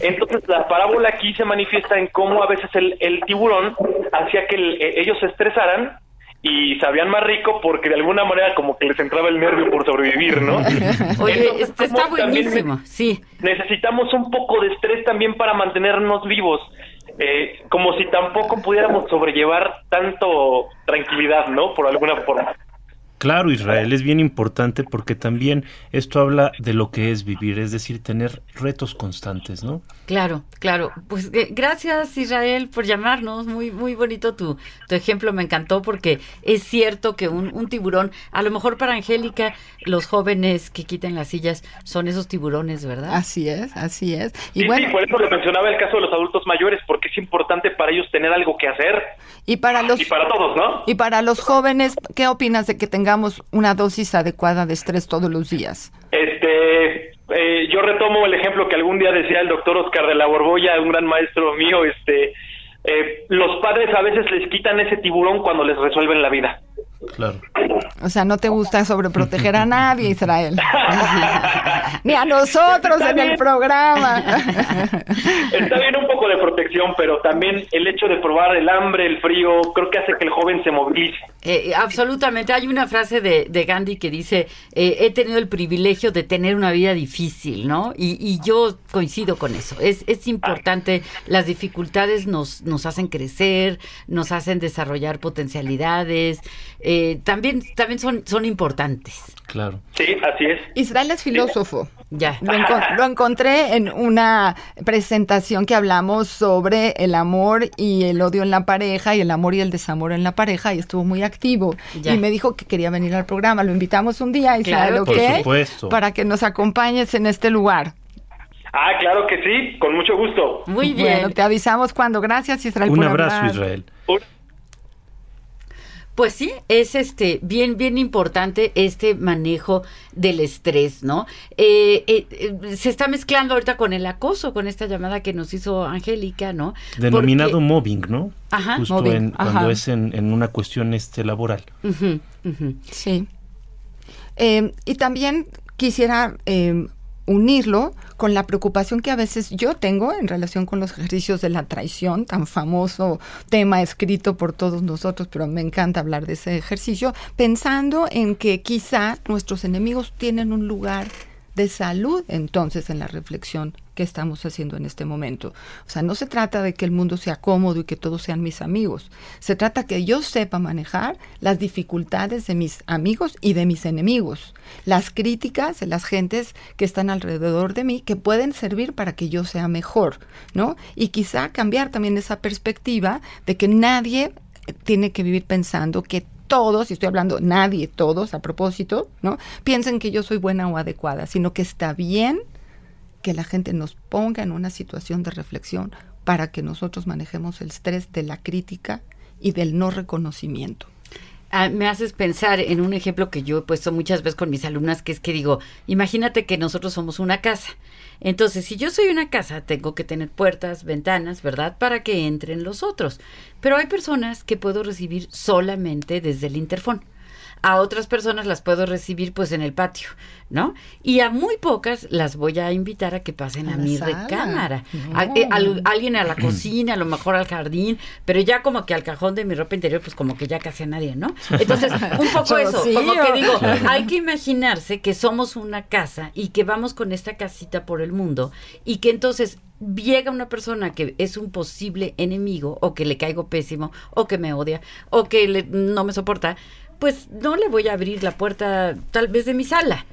Entonces la parábola aquí se manifiesta en cómo a veces el, el tiburón hacía que el- eh, ellos se estresaran y sabían más rico porque de alguna manera como que les entraba el nervio por sobrevivir, ¿no? Oye, Entonces, este está buenísimo, sí. necesitamos un poco de estrés también para mantenernos vivos. Eh, como si tampoco pudiéramos sobrellevar tanto tranquilidad, ¿no? Por alguna forma. Claro, Israel, es bien importante porque también esto habla de lo que es vivir, es decir, tener retos constantes, ¿no? Claro, claro. Pues eh, gracias Israel por llamarnos. Muy, muy bonito tu, tu ejemplo. Me encantó porque es cierto que un, un tiburón, a lo mejor para Angélica, los jóvenes que quiten las sillas son esos tiburones, ¿verdad? Así es, así es. Y Sí, bueno, sí, por eso le mencionaba el caso de los adultos mayores, porque es importante para ellos tener algo que hacer. y para los Y para todos, ¿no? y para los jóvenes, ¿qué opinas de que tengamos una dosis adecuada de estrés todos los días? Este, eh, yo retomo el ejemplo que algún día decía el doctor Oscar de la Borbolla, un gran maestro mío, este, eh, los padres a veces les quitan ese tiburón cuando les resuelven la vida. Claro. O sea, no te gusta sobreproteger a nadie, Israel. Ni a nosotros en el programa. Está bien un poco de protección, pero también el hecho de probar el hambre, el frío, creo que hace que el joven se movilice. Eh, absolutamente. Hay una frase de, de Gandhi que dice, eh, he tenido el privilegio de tener una vida difícil, ¿no? Y, y yo coincido con eso. Es, es importante, las dificultades nos, nos hacen crecer, nos hacen desarrollar potencialidades, eh, también, también son, son importantes. Claro. Sí, así es. Israel es filósofo. Ya. Lo, enco- lo encontré en una presentación que hablamos sobre el amor y el odio en la pareja y el amor y el desamor en la pareja y estuvo muy activo Ya. y me dijo que quería venir al programa. Lo invitamos un día, Israel, Claro que sí. Por supuesto. Para que nos acompañes en este lugar. Ah, claro que sí, con mucho gusto. Muy bien. Bueno, te avisamos cuando. Gracias, Israel. Un por abrazo, hablar. Israel. Un- Pues sí, es este bien bien importante este manejo del estrés, ¿no? Eh, eh, eh, se está mezclando ahorita con el acoso, con esta llamada que nos hizo Angélica, ¿no? Denominado Porque- mobbing, ¿no? Ajá. Justo Mobbing, en- ajá. cuando es en, en una cuestión este laboral. Sí. Eh, y también quisiera eh, unirlo con la preocupación que a veces yo tengo en relación con los ejercicios de la traición, tan famoso tema escrito por todos nosotros, pero me encanta hablar de ese ejercicio, pensando en que quizá nuestros enemigos tienen un lugar de salud entonces en la reflexión que estamos haciendo en este momento. O sea, no se trata de que el mundo sea cómodo y que todos sean mis amigos. Se trata que yo sepa manejar las dificultades de mis amigos y de mis enemigos, las críticas de las gentes que están alrededor de mí que pueden servir para que yo sea mejor, ¿no? Y quizá cambiar también esa perspectiva de que nadie tiene que vivir pensando que todos, y estoy hablando nadie, todos a propósito, ¿no? Piensen que yo soy buena o adecuada, sino que está bien que la gente nos ponga en una situación de reflexión para que nosotros manejemos el estrés de la crítica y del no reconocimiento. Ah, me haces pensar en un ejemplo que yo he puesto muchas veces con mis alumnas, que es que digo, imagínate que nosotros somos una casa. Entonces, si yo soy una casa, tengo que tener puertas, ventanas, ¿verdad? Para que entren los otros. Pero hay personas que puedo recibir solamente desde el interfón. A otras personas las puedo recibir pues en el patio, ¿no? Y a muy pocas las voy a invitar a que pasen A a, mi sala. recámara. No. A- al- alguien a la cocina, a lo mejor al jardín, pero ya como que al cajón de mi ropa interior, pues como que ya casi a nadie, ¿no? Entonces, un poco eso, como que digo, hay que imaginarse que somos una casa y que vamos con esta casita por el mundo y que entonces llega una persona que es un posible enemigo o que le caigo pésimo o que me odia o que le- no me soporta, pues no le voy a abrir la puerta tal vez de mi sala,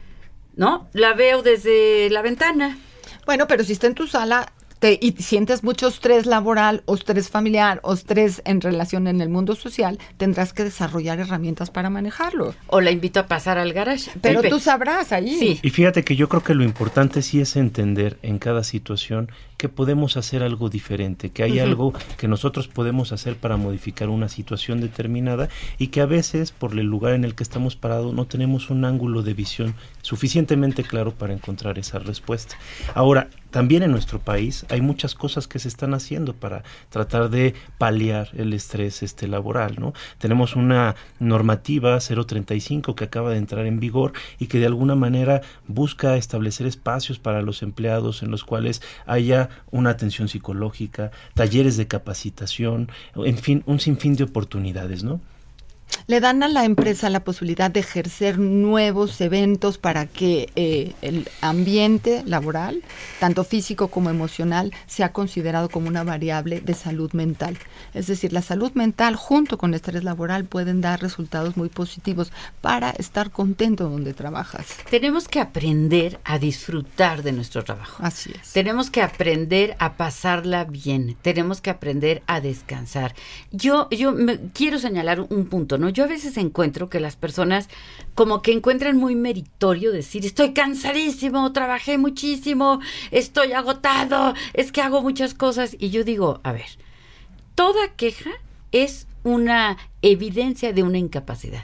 ¿no? La veo desde la ventana. Bueno, pero si está en tu sala te, y sientes mucho estrés laboral o estrés familiar o estrés en relación en el mundo social, tendrás que desarrollar herramientas para manejarlo. O la invito a pasar al garage. Pero Pepe. tú sabrás ahí. Sí. Y fíjate que yo creo que lo importante sí es entender en cada situación que podemos hacer algo diferente, que hay algo que nosotros podemos hacer para modificar una situación determinada y que a veces por el lugar en el que estamos parados no tenemos un ángulo de visión suficientemente claro para encontrar esa respuesta. Ahora, también en nuestro país hay muchas cosas que se están haciendo para tratar de paliar el estrés este laboral, ¿no? Tenemos una normativa 035 que acaba de entrar en vigor y que de alguna manera busca establecer espacios para los empleados en los cuales haya una atención psicológica, talleres de capacitación, en fin, un sinfín de oportunidades, ¿no? Le dan a la empresa la posibilidad de ejercer nuevos eventos para que eh, el ambiente laboral, tanto físico como emocional, sea considerado como una variable de salud mental. Es decir, la salud mental junto con el estrés laboral pueden dar resultados muy positivos para estar contento donde trabajas. Tenemos que aprender a disfrutar de nuestro trabajo. Así es. Tenemos que aprender a pasarla bien. Tenemos que aprender a descansar. Yo, yo me, quiero señalar un punto, Yo a veces encuentro que las personas como que encuentran muy meritorio decir, estoy cansadísimo, trabajé muchísimo, estoy agotado, es que hago muchas cosas. Y yo digo, a ver, toda queja es una evidencia de una incapacidad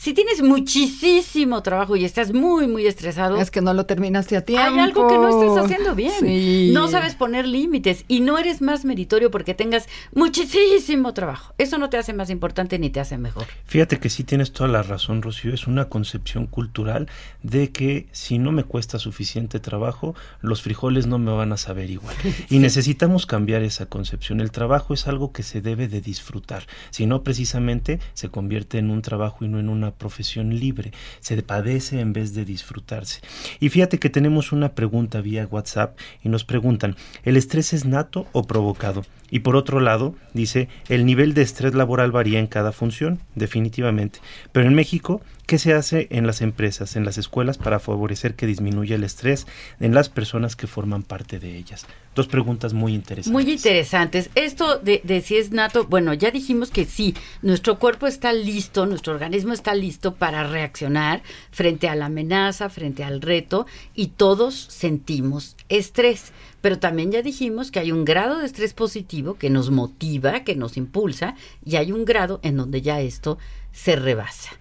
si tienes muchísimo trabajo y estás muy, muy estresado. Es que no lo terminaste a tiempo. Hay algo que no estás haciendo bien. No sabes poner límites y no eres más meritorio porque tengas muchísimo trabajo. Eso no te hace más importante ni te hace mejor. Fíjate que sí tienes toda la razón, Rocío. Es una concepción cultural de que si no me cuesta suficiente trabajo, los frijoles no me van a saber igual. Y necesitamos cambiar esa concepción. El trabajo es algo que se debe de disfrutar. Si no, precisamente se convierte en un trabajo y no en una profesión libre, se padece en vez de disfrutarse. Y fíjate que tenemos una pregunta vía WhatsApp y nos preguntan, ¿el estrés es nato o provocado? Y por otro lado, dice, el nivel de estrés laboral varía en cada función, definitivamente. Pero en México, ¿qué se hace en las empresas, en las escuelas para favorecer que disminuya el estrés en las personas que forman parte de ellas? Dos preguntas muy interesantes. Muy interesantes. Esto de, de si es nato, bueno, ya dijimos que sí, nuestro cuerpo está listo, nuestro organismo está listo para reaccionar frente a la amenaza, frente al reto, y todos sentimos estrés. Pero también ya dijimos que hay un grado de estrés positivo que nos motiva, que nos impulsa, y hay un grado en donde ya esto se rebasa.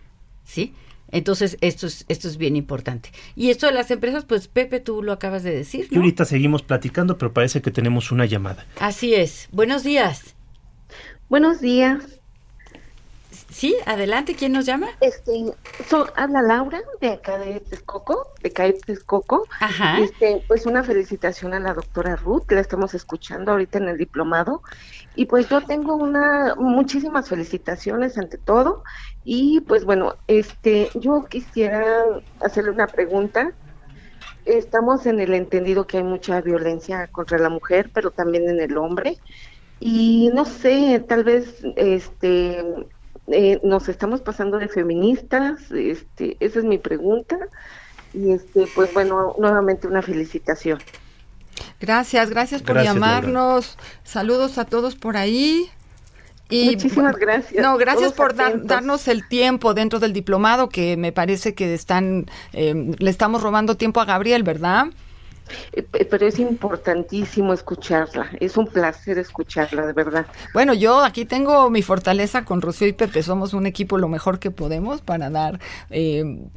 ¿Sí? Entonces, esto es, esto es bien importante. Y esto de las empresas, pues Pepe, tú lo acabas de decir. Y ahorita seguimos platicando, pero parece que tenemos una llamada. Así es. Buenos días. Buenos días. Sí, adelante, ¿quién nos llama? Este, habla Laura de acá de Texcoco, de CAE Texcoco. Ajá. Este, pues una felicitación a la doctora Ruth, la estamos escuchando ahorita en el diplomado. Y pues yo tengo una muchísimas felicitaciones ante todo. Y pues bueno, este, yo quisiera hacerle una pregunta. Estamos en el entendido que hay mucha violencia contra la mujer, pero también en el hombre. Y no sé, tal vez este eh, nos estamos pasando de feministas, este, esa es mi pregunta. Y este, pues bueno, nuevamente una felicitación. Gracias, gracias por llamarnos. Saludos a todos por ahí. Y, Muchísimas gracias. No, gracias por darnos el tiempo dentro del diplomado, que me parece que están, eh, le estamos robando tiempo a Gabriel, ¿verdad? Eh, pero es importantísimo escucharla, es un placer escucharla, de verdad. Bueno, yo aquí tengo mi fortaleza con Rocío y Pepe, somos un equipo lo mejor que podemos para dar... Eh,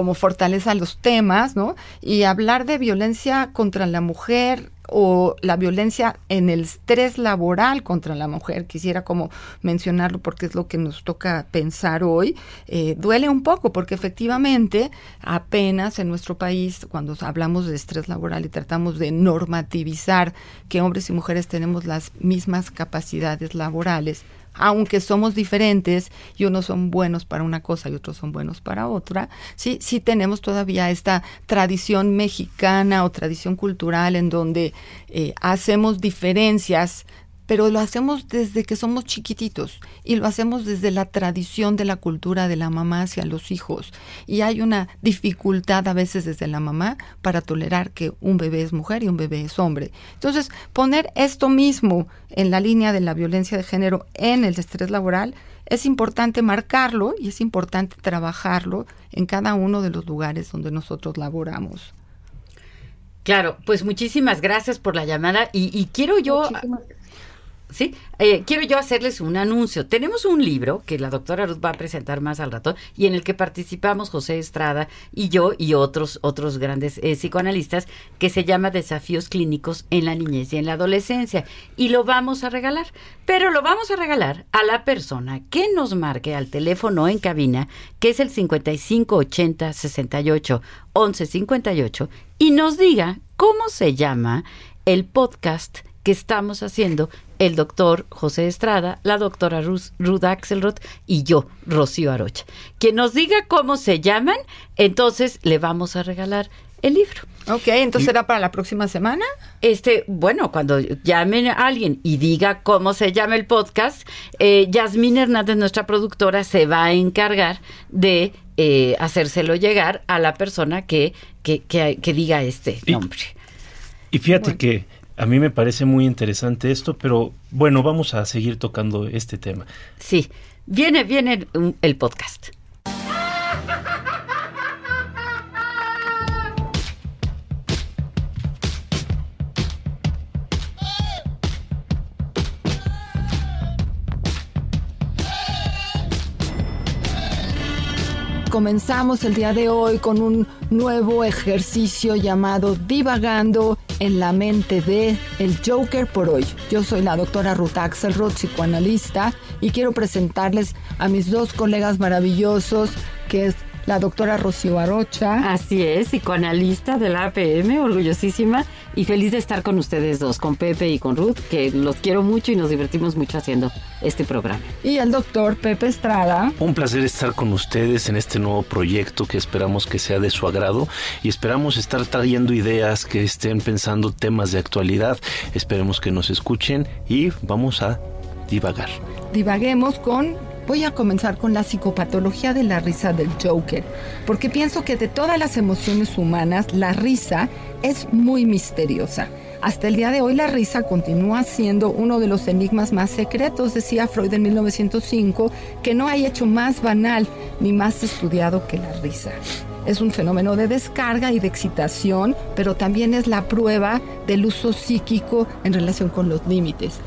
como fortaleza los temas, ¿no? Y hablar de violencia contra la mujer o la violencia en el estrés laboral contra la mujer, quisiera como mencionarlo porque es lo que nos toca pensar hoy, eh, duele un poco porque efectivamente apenas en nuestro país cuando hablamos de estrés laboral y tratamos de normativizar que hombres y mujeres tenemos las mismas capacidades laborales, aunque somos diferentes y unos son buenos para una cosa y otros son buenos para otra, sí, sí tenemos todavía esta tradición mexicana o tradición cultural en donde eh, hacemos diferencias pero lo hacemos desde que somos chiquititos y lo hacemos desde la tradición de la cultura de la mamá hacia los hijos. Y hay una dificultad a veces desde la mamá para tolerar que un bebé es mujer y un bebé es hombre. Entonces, poner esto mismo en la línea de la violencia de género en el estrés laboral es importante marcarlo y es importante trabajarlo en cada uno de los lugares donde nosotros laboramos. Claro, pues muchísimas gracias por la llamada y, y quiero yo Sí, eh, quiero yo hacerles un anuncio. Tenemos un libro que la doctora Ruth va a presentar más al rato y en el que participamos José Estrada y yo y otros otros grandes eh, psicoanalistas que se llama Desafíos clínicos en la niñez y en la adolescencia y lo vamos a regalar. Pero lo vamos a regalar a la persona que nos marque al teléfono en cabina, que es el 5580 68 1158 y nos diga cómo se llama el podcast que estamos haciendo el doctor José Estrada, la doctora Ruth, Axelrod y yo, Rocío Arocha. Quien nos diga cómo se llaman, entonces le vamos a regalar el libro. Ok, entonces será para la próxima semana. Este, bueno, cuando llamen a alguien y diga cómo se llama el podcast, eh, Yasmín Hernández, nuestra productora, se va a encargar de eh, hacérselo llegar a la persona que, que, que, diga este nombre. Y fíjate que a mí me parece muy interesante esto, pero bueno, vamos a seguir tocando este tema. Sí, viene, viene el podcast. Comenzamos el día de hoy con un nuevo ejercicio llamado Divagando en la mente de El Joker por hoy. Yo soy la doctora Ruth Axelrod, psicoanalista, y quiero presentarles a mis dos colegas maravillosos, que es la doctora Rocío Arocha. Así es, psicoanalista de la APM, orgullosísima y feliz de estar con ustedes dos, con Pepe y con Ruth, que los quiero mucho y nos divertimos mucho haciendo este programa. Y el doctor Pepe Estrada. Un placer estar con ustedes en este nuevo proyecto que esperamos que sea de su agrado y esperamos estar trayendo ideas que estén pensando temas de actualidad. Esperemos que nos escuchen y vamos a divagar. Divaguemos con Voy a comenzar con la psicopatología de la risa del Joker, porque pienso que de todas las emociones humanas, la risa es muy misteriosa. Hasta el día de hoy la risa continúa siendo uno de los enigmas más secretos, decía Freud en 1905, que no hay hecho más banal ni más estudiado que la risa. Es un fenómeno de descarga y de excitación, pero también es la prueba del uso psíquico en relación con los límites.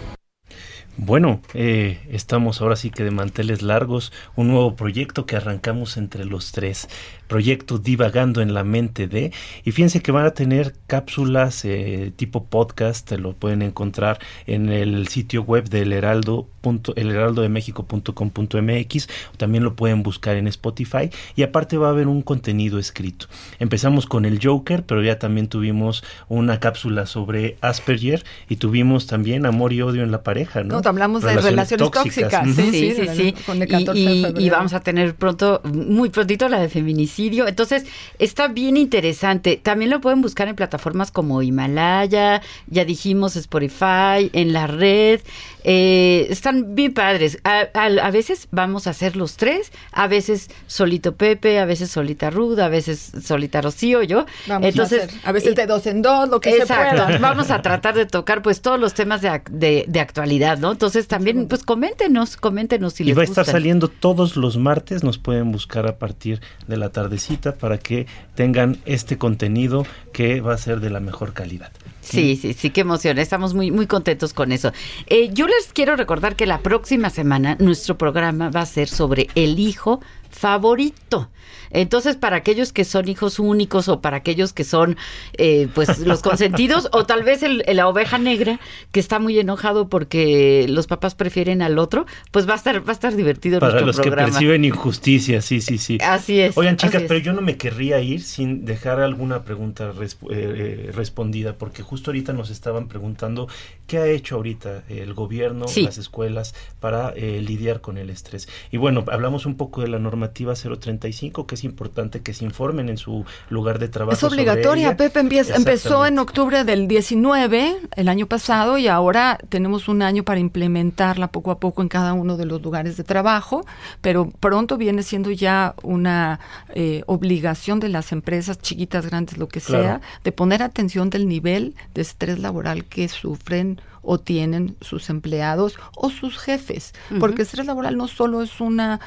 Bueno, eh, estamos ahora sí que de manteles largos, un nuevo proyecto que arrancamos entre los tres proyecto Divagando en la Mente de. Y fíjense que van a tener cápsulas eh, tipo podcast, lo pueden encontrar en el sitio web del Heraldo. el heraldodemexico.com.mx también lo pueden buscar en Spotify y aparte va a haber un contenido escrito. Empezamos con el Joker pero ya también tuvimos una cápsula sobre Asperger y tuvimos también amor y odio en la pareja no, no hablamos de relaciones tóxicas, sí sí sí, y, y, vamos a tener pronto muy prontito la de feminicidio entonces, está bien interesante. También lo pueden buscar en plataformas como Himalaya, ya dijimos Spotify, en la red. Eh, están bien padres. A, veces vamos a hacer los tres, a veces solito Pepe, a veces solita Ruda, a veces solita Rocío, yo. Entonces, a, veces de dos en dos, lo que se pueda. Vamos a tratar de tocar pues todos los temas de, de, actualidad, ¿no? Entonces también, pues coméntenos, coméntenos si y les va a estar saliendo todos los martes, nos pueden buscar a partir de la tardecita para que tengan este contenido que va a ser de la mejor calidad. Sí, sí, sí, qué emoción. Estamos muy, muy contentos con eso. Eh, yo les quiero recordar que la próxima semana nuestro programa va a ser sobre el hijo favorito. Entonces, para aquellos que son hijos únicos o para aquellos que son, eh, pues, los consentidos, o tal vez el, la oveja negra que está muy enojado porque los papás prefieren al otro, pues va a estar, va a estar divertido para los que perciben injusticia, sí, sí, sí. Así es. Oigan, chicas, pero yo no me querría ir sin dejar alguna pregunta eh, eh, respondida, porque justo ahorita nos estaban preguntando qué ha hecho ahorita el gobierno, las escuelas para lidiar con el estrés. Y bueno, hablamos un poco de la normativa 035, que es importante que se informen en su lugar de trabajo. Es obligatoria. Pepe empezó en octubre del 19, el año pasado, y ahora tenemos un año para implementarla poco a poco en cada uno de los lugares de trabajo, pero pronto viene siendo ya una eh, obligación de las empresas, chiquitas, grandes, lo que sea, de poner atención del nivel de estrés laboral que sufren o tienen sus empleados o sus jefes, porque el estrés laboral no solo es una,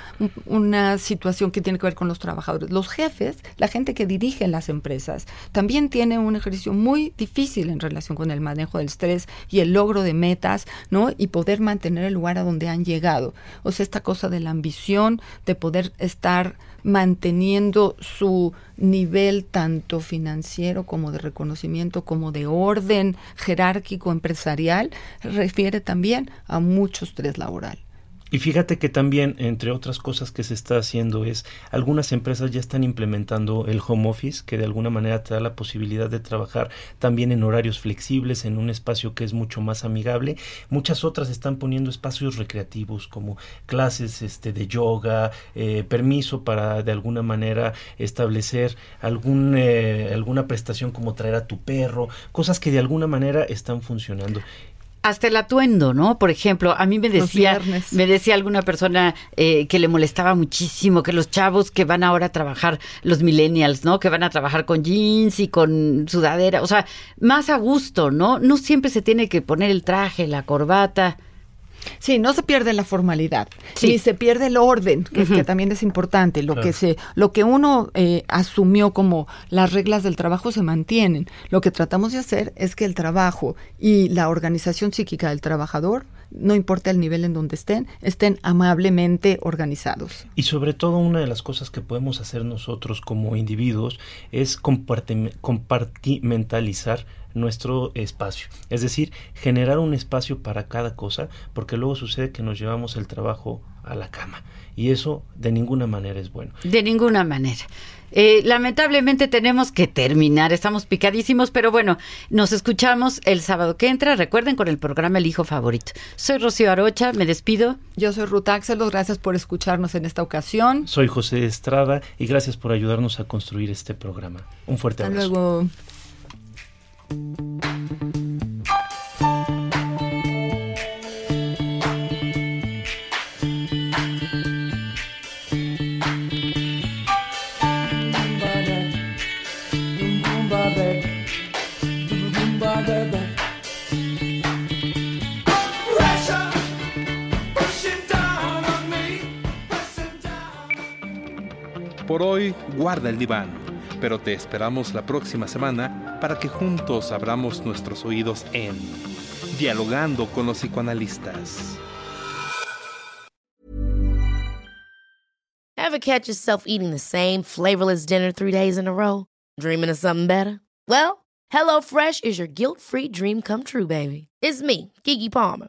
una situación que tiene que ver con los trabajadores, los jefes, la gente que dirige las empresas, también tiene un ejercicio muy difícil en relación con el manejo del estrés y el logro de metas, ¿no? Y poder mantener el lugar a donde han llegado. O sea, esta cosa de la ambición, de poder estar manteniendo su nivel tanto financiero como de reconocimiento, como de orden jerárquico empresarial, refiere también a mucho estrés laboral. Y fíjate que también, entre otras cosas que se está haciendo, es algunas empresas ya están implementando el home office, que de alguna manera te da la posibilidad de trabajar también en horarios flexibles, en un espacio que es mucho más amigable. Muchas otras están poniendo espacios recreativos como clases este, de yoga, eh, permiso para de alguna manera establecer algún, eh, alguna prestación como traer a tu perro, cosas que de alguna manera están funcionando hasta el atuendo, ¿no? Por ejemplo, a mí me decía, me decía alguna persona eh, que le molestaba muchísimo que los chavos que van ahora a trabajar, los millennials, ¿no? Que van a trabajar con jeans y con sudadera, o sea, más a gusto, ¿no? No siempre se tiene que poner el traje, la corbata. Sí, no se pierde la formalidad, ni se pierde el orden, que, también es importante. Lo que se, lo que uno eh, asumió como las reglas del trabajo se mantienen. Lo que tratamos de hacer es que el trabajo y la organización psíquica del trabajador no importa el nivel en donde estén, estén amablemente organizados. Y sobre todo una de las cosas que podemos hacer nosotros como individuos es compartimentalizar nuestro espacio. Es decir, generar un espacio para cada cosa, porque luego sucede que nos llevamos el trabajo a la cama. Y eso de ninguna manera es bueno. De ninguna manera. Eh, lamentablemente tenemos que terminar, estamos picadísimos, pero bueno, nos escuchamos el sábado que entra. Recuerden con el programa El Hijo Favorito. Soy Rocío Arocha, me despido. Yo soy Ruth Axelos, gracias por escucharnos en esta ocasión. Soy José Estrada y gracias por ayudarnos a construir este programa. Un fuerte Hasta abrazo. Luego. Por hoy, guarda el diván, pero te esperamos la próxima semana para que juntos abramos nuestros oídos en Dialogando con los psicoanalistas. Ever catch yourself eating the same flavorless dinner three days in a row? Dreaming of something better? Well, HelloFresh is your guilt-free dream come true, baby. It's me, Kiki Palmer.